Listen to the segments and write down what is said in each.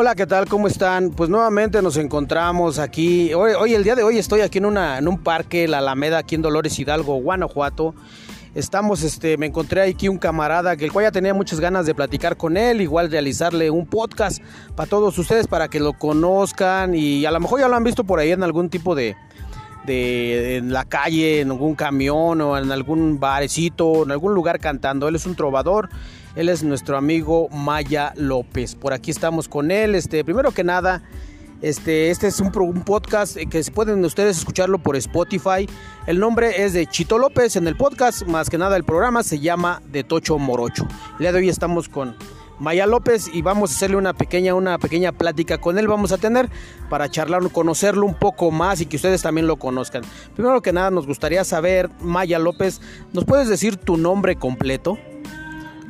Hola, ¿qué tal? ¿Cómo están? Pues nuevamente nos encontramos aquí. Hoy, el día de hoy estoy aquí en un parque, la Alameda, aquí en Dolores Hidalgo, Guanajuato. Estamos, este, me encontré aquí un camarada que el cual ya tenía muchas ganas de platicar con él, igual realizarle un podcast para todos ustedes para que lo conozcan y a lo mejor ya lo han visto por ahí en algún tipo de, de en la calle, en algún camión o en algún barecito, en algún lugar cantando. Él es un trovador él es nuestro amigo Maya López. Por aquí estamos con él. Este, primero que nada, este, este es un, podcast que pueden ustedes escucharlo por Spotify. El nombre es de Chito López en el podcast. Más que nada, el programa se llama De Tocho Morocho. El día de hoy estamos con Maya López y vamos a hacerle una pequeña, una pequeña plática con él. Vamos a tener para charlar, conocerlo un poco más y que ustedes también lo conozcan. Primero que nada, nos gustaría saber, Maya López, ¿nos puedes decir tu nombre completo?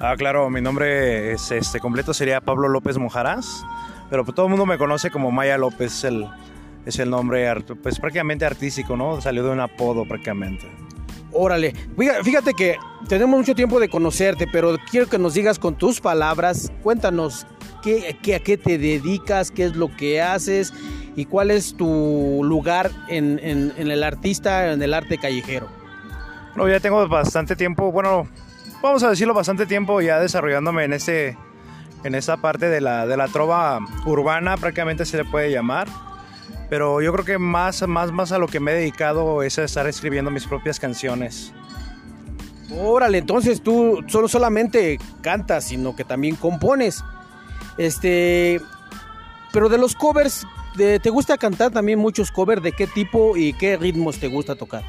Ah, claro, mi nombre es, este completo sería Pablo López Mojarás, pero todo el mundo me conoce como Maya López, es el, es el nombre pues prácticamente artístico, ¿no? Salió de un apodo prácticamente. Órale, fíjate que tenemos mucho tiempo de conocerte, pero quiero que nos digas con tus palabras, cuéntanos qué, qué, a qué te dedicas, qué es lo que haces y cuál es tu lugar en, en, en el artista, en el arte callejero. No, ya tengo bastante tiempo, bueno, vamos a decirlo, bastante tiempo ya desarrollándome en ese en esa parte de la, de la trova urbana, prácticamente se le puede llamar. Pero yo creo que más, más, más a lo que me he dedicado es a estar escribiendo mis propias canciones. Órale, entonces tú solo solamente cantas, sino que también compones. Este, pero de los covers, ¿te gusta cantar también muchos covers? ¿De qué tipo y qué ritmos te gusta tocar?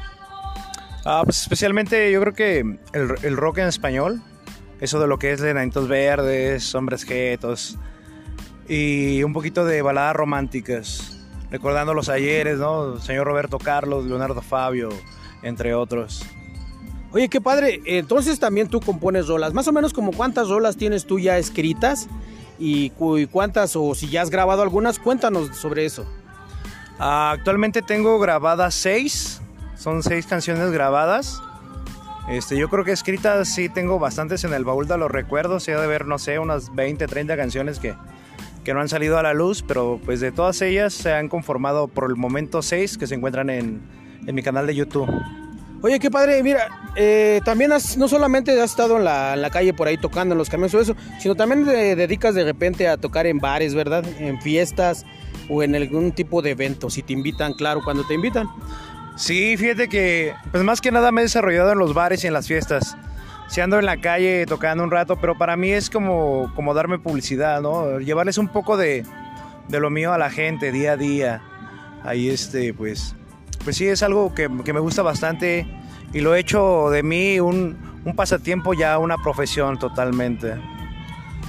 Ah, pues especialmente yo creo que el, rock en español, eso de lo que es de Nanitos Verdes, Hombres Getos y un poquito de baladas románticas, recordando los ayeres, ¿no? señor Roberto Carlos, Leonardo Fabio, entre otros. Oye, qué padre. Entonces también tú compones rolas. Más o menos como cuántas rolas tienes tú ya escritas y, cuántas o si ya has grabado algunas, cuéntanos sobre eso. Ah, actualmente tengo grabadas seis son seis canciones grabadas. Este, yo creo que escritas sí tengo bastantes en el baúl de los recuerdos. Ha de ver, no sé, unas 20, 30 canciones que, que no han salido a la luz, pero pues de todas ellas se han conformado por el momento seis que se encuentran en, mi canal de YouTube. Oye, qué padre, mira, eh, también no solamente has estado en la, en la, calle por ahí tocando en los camiones o eso, sino también te dedicas de repente a tocar en bares, ¿verdad? En fiestas o en algún tipo de evento, si te invitan, claro, cuando te invitan. Sí, fíjate que, pues más que nada me he desarrollado en los bares y en las fiestas. Si ando en la calle tocando un rato, pero para mí es como, como darme publicidad, ¿no? Llevarles un poco de, de lo mío a la gente día a día. Ahí, este, pues, pues sí, es algo que, que me gusta bastante y lo he hecho de mí un, un pasatiempo ya una profesión totalmente.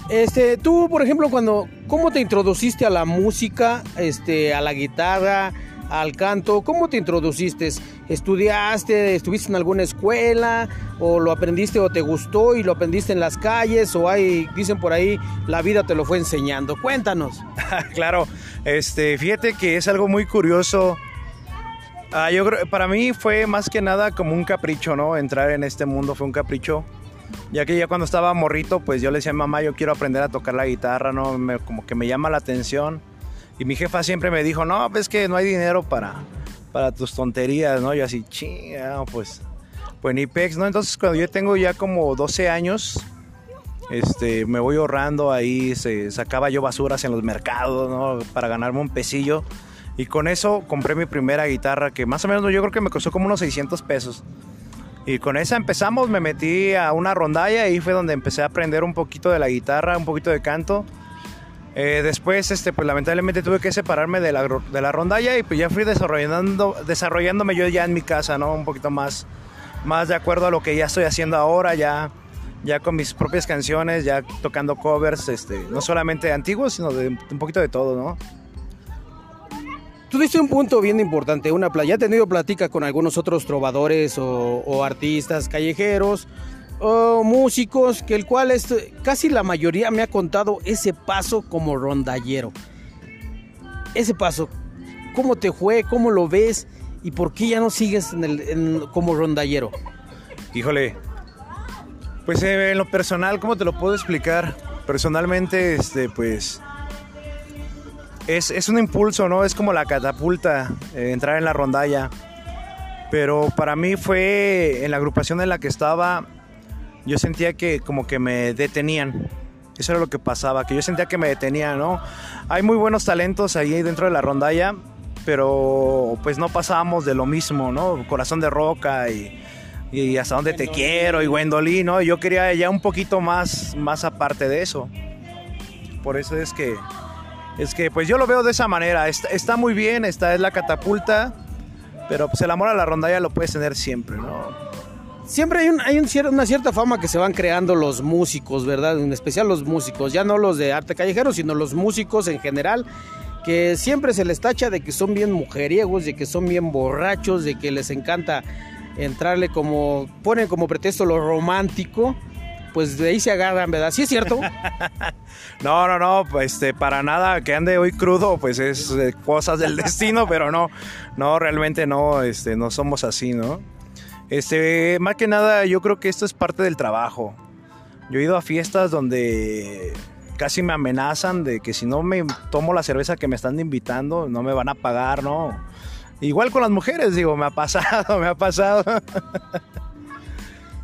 Este, tú, por ejemplo, cuando, ¿cómo te introduciste a la música, este, a la guitarra? Al canto? ¿Cómo te introduciste? ¿Estudiaste? ¿Estuviste en alguna escuela? ¿O lo aprendiste o te gustó y lo aprendiste en las calles? ¿O hay, dicen por ahí, la vida te lo fue enseñando? Cuéntanos. claro, este, fíjate que es algo muy curioso. Ah, yo para mí fue más que nada como un capricho, ¿no? Entrar en este mundo fue un capricho. Ya que ya cuando estaba morrito, pues yo le decía a mamá, yo quiero aprender a tocar la guitarra, ¿no? como que me llama la atención. Y mi jefa siempre me dijo, no, pues que no hay dinero para, para tus tonterías, ¿no? Yo así, chinga, pues, pues ni pex, ¿no? Entonces cuando yo tengo ya como 12 años, este, me voy ahorrando ahí, se, sacaba yo basuras en los mercados, ¿no? Para ganarme un pesillo. Y con eso compré mi primera guitarra, que más o menos yo creo que me costó como unos 600 pesos. Y con esa empezamos, me metí a una rondalla y fue donde empecé a aprender un poquito de la guitarra, un poquito de canto. Eh, después, este, pues lamentablemente tuve que separarme de la, de la rondalla y pues ya fui desarrollando, desarrollándome yo ya en mi casa, ¿no? Un poquito más, más de acuerdo a lo que ya estoy haciendo ahora, ya, ya con mis propias canciones, ya tocando covers, este, no solamente antiguos, sino de un poquito de todo, ¿no? Tú diste un punto bien importante, una ya he tenido plática con algunos otros trovadores o artistas callejeros músicos, que el cual es, casi la mayoría me ha contado ese paso como rondallero. Ese paso, ¿cómo te fue? ¿Cómo lo ves? ¿Y por qué ya no sigues como rondallero? Híjole, pues eh, en lo personal, ¿cómo te lo puedo explicar? Personalmente, este, pues, es, es un impulso, ¿no? Es como la catapulta, eh, entrar en la rondalla. Pero para mí fue en la agrupación en la que estaba, yo sentía que como que me detenían. Eso era lo que pasaba, que yo sentía que me detenían, ¿no? Hay muy buenos talentos ahí dentro de la rondalla, pero pues no pasábamos de lo mismo, ¿no? Corazón de roca y, y hasta dónde te quiero y Wendolí, ¿no? Yo quería ya un poquito más, más aparte de eso. Por eso es que, es que pues yo lo veo de esa manera. Está, está muy bien, esta es la catapulta, pero pues el amor a la rondalla lo puedes tener siempre, ¿no? Siempre hay, un, hay un cier- una cierta fama que se van creando los músicos, ¿verdad? En especial los músicos, ya no los de arte callejero, sino los músicos en general, que siempre se les tacha de que son bien mujeriegos, de que son bien borrachos, de que les encanta entrarle como, ponen como pretexto lo romántico, pues de ahí se agarran, ¿verdad? Sí es cierto. No, no, no, pues, este, para nada que ande hoy crudo, pues es eh, cosas del destino, pero no, no, realmente no, este, no somos así, ¿no? Este, más que nada, yo creo que esto es parte del trabajo. Yo he ido a fiestas donde casi me amenazan de que si no me tomo la cerveza que me están invitando, no me van a pagar, ¿no? Igual con las mujeres, digo, me ha pasado, me ha pasado.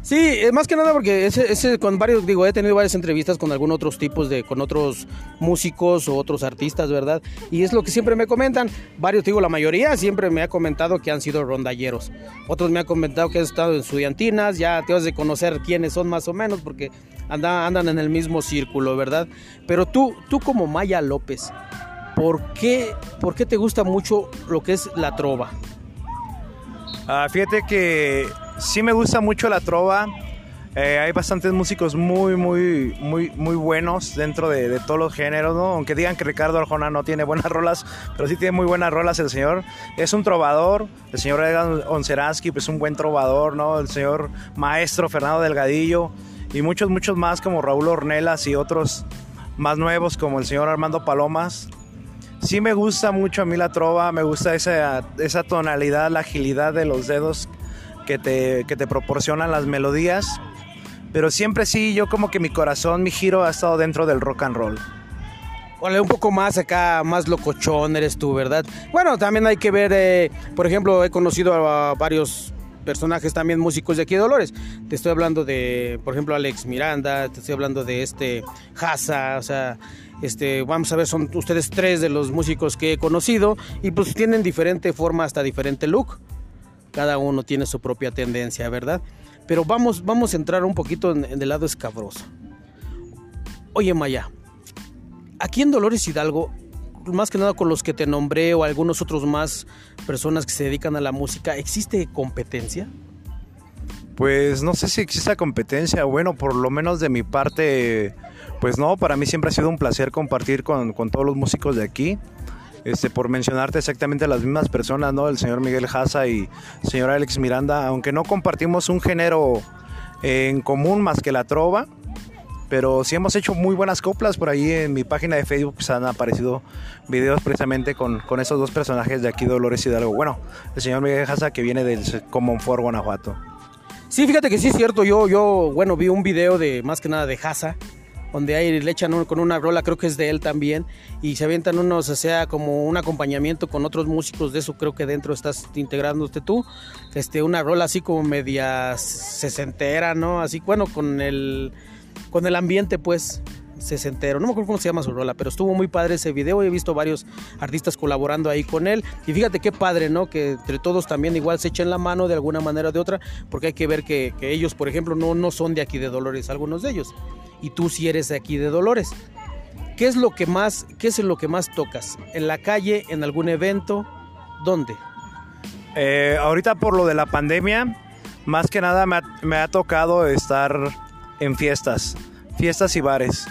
Sí, eh, más que nada porque ese, con varios, digo, he tenido varias entrevistas con algunos otros tipos de, con otros músicos o otros artistas, ¿verdad? Y es lo que siempre me comentan, varios, digo, la mayoría siempre me ha comentado que han sido rondalleros. Otros me han comentado que han estado en estudiantinas, ya te vas de conocer quiénes son más o menos porque andan, andan en el mismo círculo, ¿verdad? Pero tú, tú como Maya López, ¿por qué, ¿por qué te gusta mucho lo que es la trova? Ah, fíjate que sí me gusta mucho la trova. Eh, hay bastantes músicos muy, muy, muy, muy buenos dentro de, de todos los géneros, ¿no? Aunque digan que Ricardo Arjona no tiene buenas rolas, pero sí tiene muy buenas rolas el señor. Es un trovador, el señor Edgar Onseransky, pues un buen trovador, ¿no? El señor maestro Fernando Delgadillo y muchos, muchos más como Raúl Ornelas y otros más nuevos como el señor Armando Palomas. Sí me gusta mucho a mí la trova, me gusta esa, esa tonalidad, la agilidad de los dedos que te, que te proporcionan las melodías. Pero siempre sí, yo como que mi corazón, mi giro ha estado dentro del rock and roll. Vale, un poco más acá, más locochón eres tú, ¿verdad? Bueno, también hay que ver, eh, por ejemplo, he conocido a, varios personajes también músicos de aquí de Dolores. Te estoy hablando de, por ejemplo, Alex Miranda, te estoy hablando de este Haza, o sea, este, vamos a ver, son ustedes tres de los músicos que he conocido y pues tienen diferente forma hasta diferente look. Cada uno tiene su propia tendencia, ¿verdad? Pero vamos, vamos a entrar un poquito en, el lado escabroso. Oye, Maya, aquí en Dolores Hidalgo, más que nada con los que te nombré o algunos otros más personas que se dedican a la música, ¿existe competencia? Pues no sé si exista competencia, bueno, por lo menos de mi parte, pues no, para mí siempre ha sido un placer compartir con, con todos los músicos de aquí. Este, por mencionarte exactamente las mismas personas, ¿no? El señor Miguel Haza y el señor Alex Miranda, aunque no compartimos un género en común más que la trova, pero sí hemos hecho muy buenas coplas. Por ahí en mi página de Facebook pues han aparecido videos precisamente con, esos dos personajes de aquí Dolores Hidalgo. Bueno el señor Miguel Haza que viene del Comonfort Guanajuato. Sí, fíjate que sí es cierto, yo, yo, bueno, vi un video de, más que nada de Haza, donde ahí le echan con una rola, creo que es de él también, y se avientan unos, o sea, como un acompañamiento con otros músicos de eso, creo que dentro estás integrándote tú, este, una rola así como media sesentera, ¿no? Así, bueno, con el, con el ambiente, pues, no me acuerdo cómo se llama su rola, pero estuvo muy padre ese video, he visto varios artistas colaborando ahí con él, y fíjate qué padre, ¿no? Que entre todos también igual se echen la mano de alguna manera o de otra, porque hay que ver que, que ellos, por ejemplo, no, no son de aquí de Dolores, algunos de ellos, y tú sí eres de aquí de Dolores. ¿Qué es lo que más, qué es lo que más tocas? ¿En la calle, en algún evento? ¿Dónde? Eh, ahorita por lo de la pandemia, más que nada me ha, me ha tocado estar en fiestas, fiestas y bares.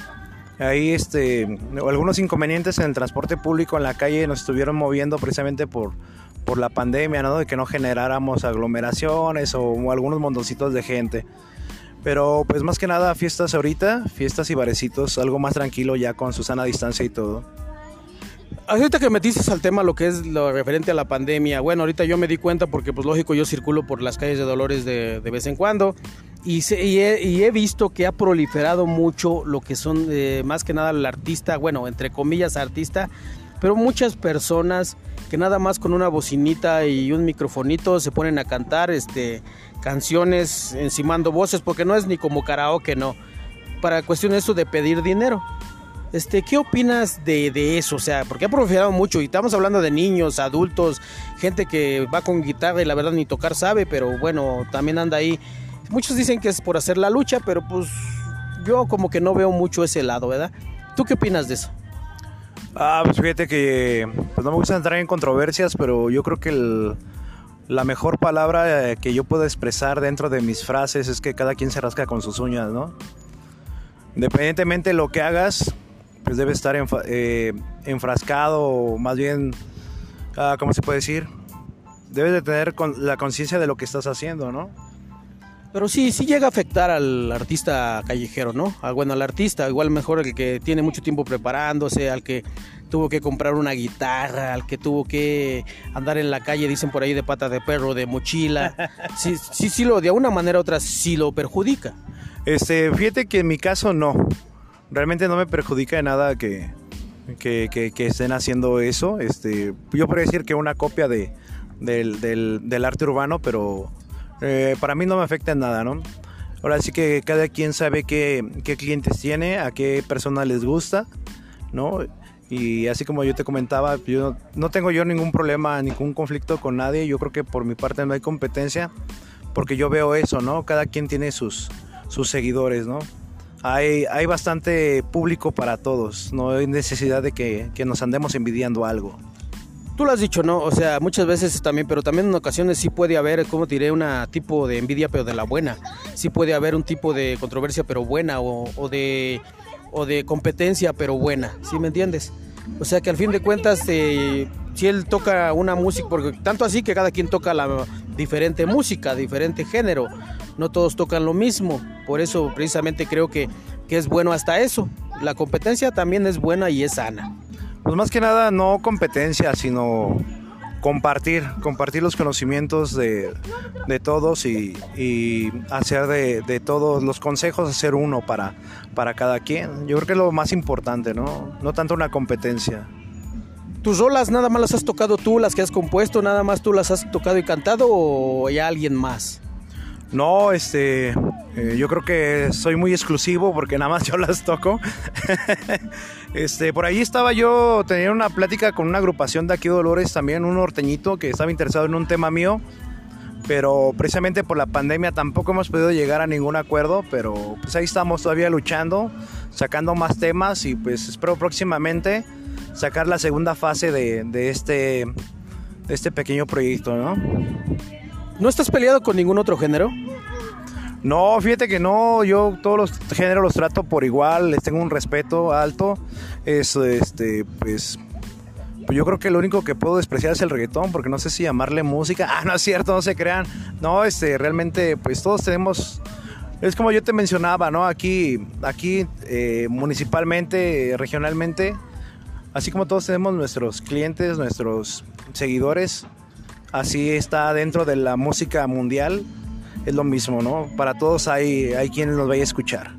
Ahí este, algunos inconvenientes en el transporte público en la calle nos estuvieron moviendo precisamente por, por la pandemia, ¿no? De que no generáramos aglomeraciones o, algunos montoncitos de gente. Pero pues más que nada fiestas ahorita, fiestas y barecitos, algo más tranquilo ya con su sana distancia y todo. Ahorita que metiste al tema lo que es lo referente a la pandemia, bueno, ahorita yo me di cuenta porque pues lógico yo circulo por las calles de Dolores de, de vez en cuando y, he, y he visto que ha proliferado mucho lo que son eh, más que nada el artista, bueno, entre comillas artista, pero muchas personas que nada más con una bocinita y un microfonito se ponen a cantar este, canciones encimando voces, porque no es ni como karaoke, no. Para cuestión eso de pedir dinero. Este, ¿Qué opinas de, de, eso? O sea, porque ha profesado mucho y estamos hablando de niños, adultos, gente que va con guitarra y la verdad ni tocar sabe, pero bueno, también anda ahí. Muchos dicen que es por hacer la lucha, pero pues yo como que no veo mucho ese lado, ¿verdad? ¿Tú qué opinas de eso? Ah, pues fíjate que pues no me gusta entrar en controversias, pero yo creo que la mejor palabra eh, que yo puedo expresar dentro de mis frases es que cada quien se rasca con sus uñas, ¿no? Independientemente de lo que hagas, pues debe estar eh, enfrascado, o más bien, ah, ¿cómo se puede decir? Debes de tener la conciencia de lo que estás haciendo, ¿no? Pero sí, sí llega a afectar al artista callejero, ¿no? Al, bueno, al artista, igual mejor el que tiene mucho tiempo preparándose, al que tuvo que comprar una guitarra, al que tuvo que andar en la calle, dicen por ahí, de pata de perro, de mochila. Sí, sí, sí, lo, de alguna manera u otra sí lo perjudica. Este, fíjate que en mi caso no. Realmente no me perjudica de nada que, que, que, estén haciendo eso. Este, yo podría decir que una copia de, del, del, del arte urbano, pero eh, para mí no me afecta en nada, ¿no? Ahora sí que cada quien sabe qué, qué clientes tiene, a qué persona les gusta, ¿no? Y así como yo te comentaba, yo no tengo yo ningún problema, ningún conflicto con nadie. Yo creo que por mi parte no hay competencia, porque yo veo eso, ¿no? Cada quien tiene sus, sus seguidores, ¿no? Hay, hay bastante público para todos, no hay necesidad de que, que nos andemos envidiando algo. Tú lo has dicho, ¿no? O sea, muchas veces también, pero también en ocasiones sí puede haber, como diré, un tipo de envidia, pero de la buena. Sí puede haber un tipo de controversia, pero buena, o, de, o de competencia, pero buena. ¿Sí me entiendes? O sea que al fin de cuentas, eh, si él toca una música, porque tanto así que cada quien toca la diferente música, diferente género, no todos tocan lo mismo. Por eso precisamente creo que, que es bueno hasta eso. La competencia también es buena y es sana. Pues más que nada no competencia, sino compartir, compartir los conocimientos de, todos y, hacer de, todos los consejos, hacer uno para, para cada quien. Yo creo que es lo más importante, ¿no? No tanto una competencia. ¿Tus rolas nada más las has tocado tú, las que has compuesto, nada más tú las has tocado y cantado o hay alguien más? No, este, eh, yo creo que soy muy exclusivo porque nada más yo las toco. este, por ahí estaba yo teniendo una plática con una agrupación de aquí Dolores, también un norteñito que estaba interesado en un tema mío, pero precisamente por la pandemia tampoco hemos podido llegar a ningún acuerdo, pero pues ahí estamos todavía luchando, sacando más temas y pues espero próximamente sacar la segunda fase de, de este, de este pequeño proyecto, ¿no? ¿No estás peleado con ningún otro género? No, fíjate que no, yo todos los géneros los trato por igual, les tengo un respeto alto. Es este, pues, pues yo creo que lo único que puedo despreciar es el reggaetón, porque no sé si llamarle música. Ah, no es cierto, no se crean. No, este, realmente, pues todos tenemos. Es como yo te mencionaba, ¿no? Aquí, aquí eh, municipalmente, regionalmente, así como todos tenemos nuestros clientes, nuestros seguidores, así está dentro de la música mundial, es lo mismo, ¿no? Para todos hay, hay quienes nos vaya a escuchar.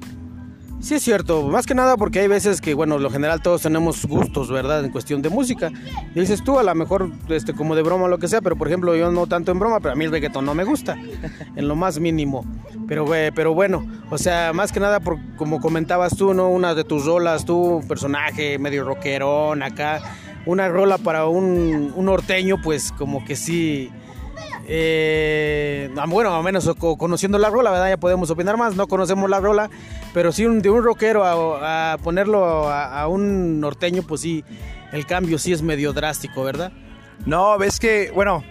Sí, es cierto, más que nada porque hay veces que, bueno, lo general todos tenemos gustos, ¿verdad? En cuestión de música. Dices tú, a lo mejor, este, como de broma o lo que sea, pero por ejemplo, yo no tanto en broma, pero a mí el reggaetón no me gusta, en lo más mínimo. Pero, pero bueno, o sea, más que nada, por, como comentabas tú, ¿no? Una de tus rolas, tú, personaje medio rockerón acá una rola para un, norteño, pues como que sí. Eh, bueno, al menos conociendo la rola, ¿verdad? Ya podemos opinar más, no conocemos la rola, pero sí de un rockero a, ponerlo a, un norteño, pues sí, el cambio sí es medio drástico, ¿verdad? No, ves que, bueno,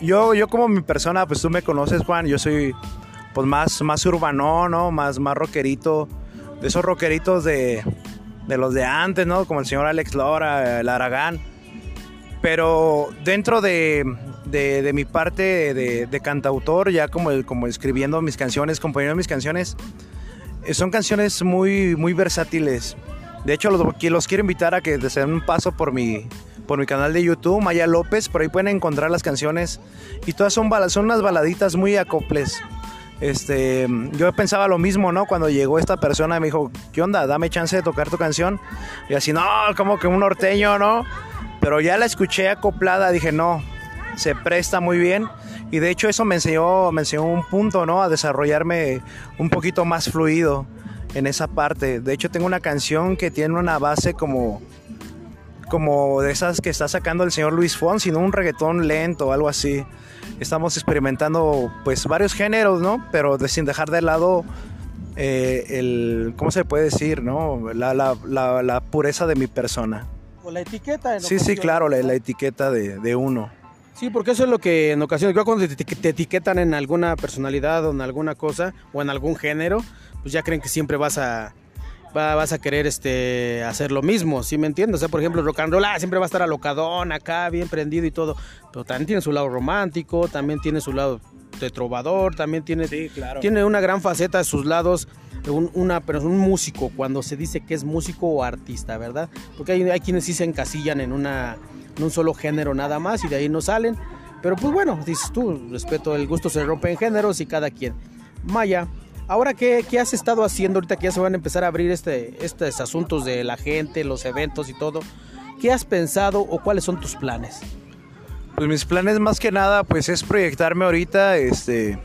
yo, yo como mi persona, pues tú me conoces, Juan, yo soy pues más, más urbano, ¿no? Más, más rockerito, de esos rockeritos de, de los de antes, ¿no? Como el señor Alex Lora, el Aragán. Pero dentro de, de, mi parte de, cantautor, ya como, como escribiendo mis canciones, componiendo mis canciones, eh, son canciones muy, muy versátiles. De hecho, los, los quiero invitar a que den un paso por mi, por mi canal de YouTube, Maya López, por ahí pueden encontrar las canciones. Y todas son, son unas baladitas muy acoples. Este, yo pensaba lo mismo, ¿no? Cuando llegó esta persona me dijo, ¿qué onda? Dame chance de tocar tu canción. Y así, no, como que un norteño, ¿no? Pero ya la escuché acoplada, dije, no, se presta muy bien. Y de hecho eso me enseñó, me enseñó un punto, ¿no? A desarrollarme un poquito más fluido en esa parte. De hecho tengo una canción que tiene una base como como de esas que está sacando el señor Luis Fonsi, ¿no? Un reggaetón lento, algo así. Estamos experimentando pues varios géneros, ¿no? Pero sin dejar de lado eh, el, ¿cómo se puede decir, no? La, la, la, pureza de mi persona. O la etiqueta. sí, sí, claro, la, etiqueta de, de, uno. Sí, porque eso es lo que en ocasiones, cuando te, te, etiquetan en alguna personalidad o en alguna cosa o en algún género, pues ya creen que siempre vas a, vas a querer este, hacer lo mismo, ¿sí me entiendes? O sea, por ejemplo, rock and roll, ah, siempre va a estar alocadón acá, bien prendido y todo, pero también tiene su lado romántico, también tiene su lado de trovador, también tiene, tiene una gran faceta de sus lados, un, una, pero un músico, cuando se dice que es músico o artista, ¿verdad? Porque hay, hay quienes sí se encasillan en, una, en un solo género nada más y de ahí no salen, pero pues bueno, dices tú, respeto, el gusto se rompe en géneros y cada quien. Maya, Ahora, ¿qué, ¿qué, has estado haciendo ahorita que ya se van a empezar a abrir este, estos asuntos de la gente, los eventos y todo? ¿Qué has pensado o cuáles son tus planes? Pues mis planes más que nada pues es proyectarme ahorita este,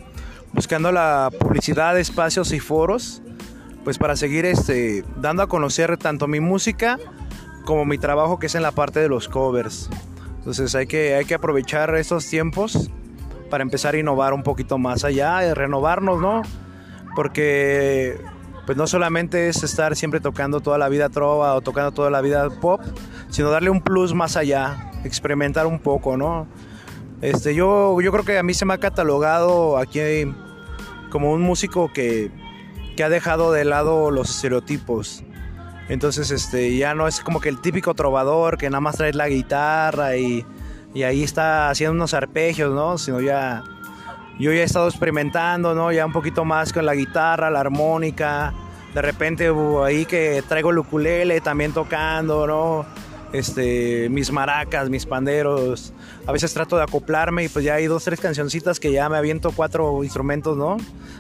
buscando la publicidad espacios y foros pues para seguir este, dando a conocer tanto mi música como mi trabajo que es en la parte de los covers. Entonces hay que, hay que aprovechar estos tiempos para empezar a innovar un poquito más allá, renovarnos, ¿no? Porque pues no solamente es estar siempre tocando toda la vida trova o tocando toda la vida pop, sino darle un plus más allá, experimentar un poco, ¿no? Este, yo, yo creo que a mí se me ha catalogado aquí como un músico que, que ha dejado de lado los estereotipos. Entonces, este, ya no es como que el típico trovador que nada más trae la guitarra y, y ahí está haciendo unos arpegios, ¿no? Sino ya yo ya he estado experimentando, ¿no? Ya un poquito más con la guitarra, la armónica. De repente ahí que traigo el ukulele también tocando, ¿no? Este, mis maracas, mis panderos. A veces trato de acoplarme y pues ya hay dos, tres cancioncitas que ya me aviento cuatro instrumentos, ¿no?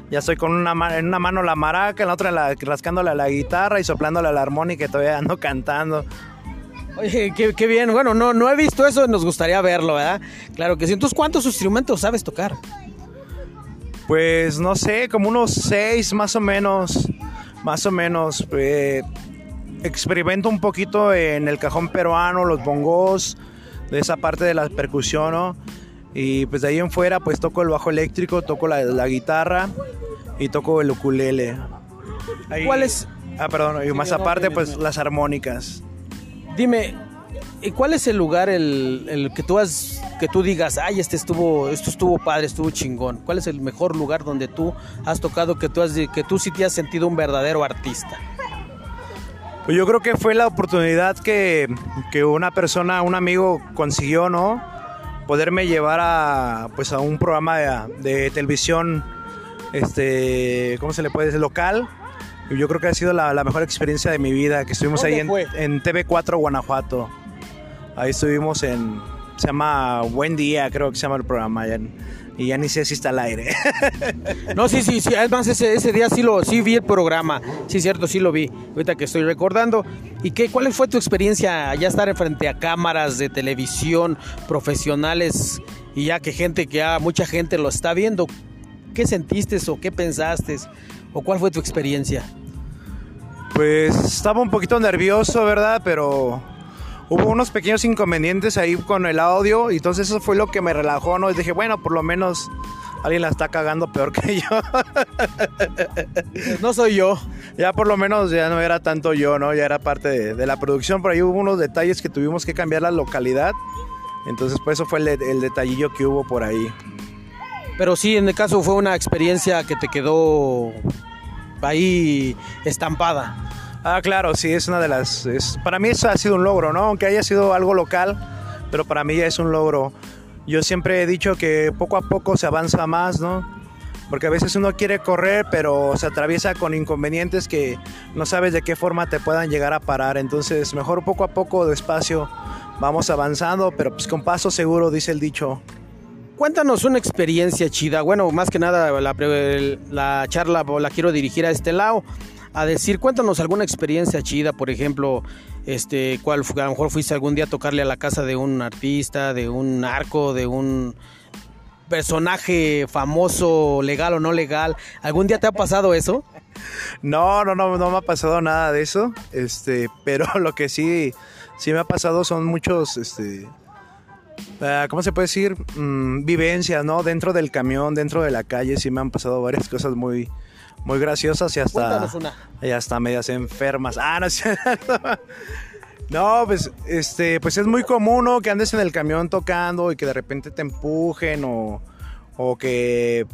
Ya estoy con una en una mano la maraca, en la otra la, rascándole la guitarra y soplándole la armónica y todavía ando cantando. Oye, qué, qué, bien. Bueno, no, no he visto eso, nos gustaría verlo, ¿verdad? Claro que sí. Entonces, ¿cuántos instrumentos sabes tocar? Pues no sé, como unos seis más o menos, más o menos. Eh, experimento un poquito en el cajón peruano, los bongos, de esa parte de la percusión, ¿no? Y pues de ahí en fuera pues toco el bajo eléctrico, toco la, guitarra y toco el ukulele. ¿Cuál es? Ah, perdón, y más aparte pues las armónicas. Dime, ¿Y cuál es el lugar el, que tú has que tú digas, ay, este estuvo esto estuvo padre, estuvo chingón? ¿Cuál es el mejor lugar donde tú has tocado que tú has que tú sí te has sentido un verdadero artista? Pues yo creo que fue la oportunidad que, que una persona, un amigo consiguió, ¿no? Poderme llevar a pues a un programa de, televisión este, ¿cómo se le puede decir? local. Yo creo que ha sido la, mejor experiencia de mi vida, que estuvimos ahí en, en TV4 Guanajuato. Ahí estuvimos en, se llama Buen Día, creo que se llama el programa. y ya ni sé si está al aire. no, sí, sí, sí. Además, ese, ese día sí, lo, sí vi el programa. Sí, cierto, sí lo vi. Ahorita que estoy recordando. ¿Y qué, cuál fue tu experiencia ya estar frente a cámaras de televisión profesionales y ya que gente, que ya mucha gente lo está viendo? ¿Qué sentiste o qué pensaste? ¿O cuál fue tu experiencia? Pues estaba un poquito nervioso, ¿verdad? Pero hubo unos pequeños inconvenientes ahí con el audio y entonces eso fue lo que me relajó, ¿no? Y dije, bueno, por lo menos alguien la está cagando peor que yo. no soy yo. Ya por lo menos ya no era tanto yo, ¿no? Ya era parte de, la producción, pero ahí hubo unos detalles que tuvimos que cambiar la localidad. Entonces, pues eso fue el, el detallillo que hubo por ahí. Pero sí, en el caso fue una experiencia que te quedó ahí estampada. Ah, claro, sí, es una de las... para mí eso ha sido un logro, ¿no? Aunque haya sido algo local, pero para mí ya es un logro. Yo siempre he dicho que poco a poco se avanza más, ¿no? Porque a veces uno quiere correr, pero se atraviesa con inconvenientes que no sabes de qué forma te puedan llegar a parar. Entonces, mejor poco a poco, despacio, vamos avanzando, pero pues con paso seguro, dice el dicho. Cuéntanos una experiencia chida. Bueno, más que nada la, la charla la quiero dirigir a este lado a decir, cuéntanos alguna experiencia chida, por ejemplo, este, cuál, a lo mejor fuiste algún día a tocarle a la casa de un artista, de un arco, de un personaje famoso, legal o no legal. ¿Algún día te ha pasado eso? No, no, no, no me ha pasado nada de eso. Este, pero lo que sí, sí me ha pasado son muchos, este, ah, ¿cómo se puede decir? Mm, vivencias, ¿no? Dentro del camión, dentro de la calle, sí me han pasado varias cosas muy, muy graciosas y hasta, y hasta medias enfermas. Ah, no No, pues, este, pues es muy común, ¿no? Que andes en el camión tocando y que de repente te empujen o, o que,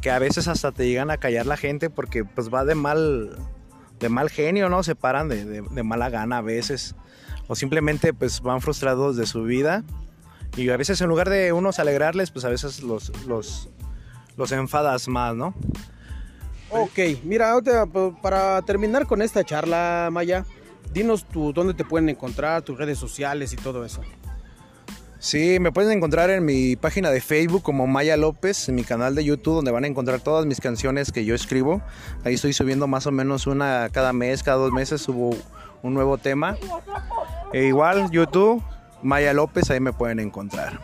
que a veces hasta te llegan a callar la gente porque pues va de mal, de mal genio, ¿no? Se paran de, de, mala gana a veces o simplemente pues van frustrados de su vida y a veces en lugar de unos alegrarles, pues a veces los, los, los enfadas más, ¿no? Ok, mira, pues, para terminar con esta charla, Maya, dinos tú dónde te pueden encontrar, tus redes sociales y todo eso. Sí, me pueden encontrar en mi página de Facebook como Maya López, en mi canal de YouTube donde van a encontrar todas mis canciones que yo escribo. Ahí estoy subiendo más o menos una cada mes, cada dos meses subo un nuevo tema. E igual YouTube, Maya López, ahí me pueden encontrar.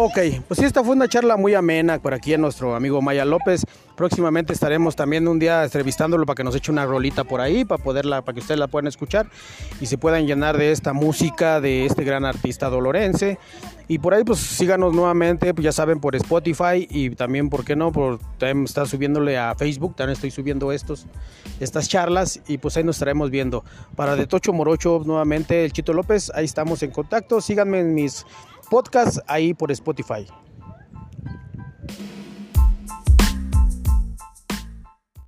Ok, pues esta fue una charla muy amena por aquí a nuestro amigo Maya López. Próximamente estaremos también un día entrevistándolo para que nos eche una rolita por ahí, para poderla, para que ustedes la puedan escuchar y se puedan llenar de esta música de este gran artista dolorense. Y por ahí pues síganos nuevamente, pues ya saben, por Spotify y también, ¿por qué no? Por, también está subiéndole a Facebook, también estoy subiendo estos, estas charlas y pues ahí nos estaremos viendo. Para De Tocho Morocho nuevamente, el Chito López, ahí estamos en contacto. Síganme en mis podcasts ahí por Spotify.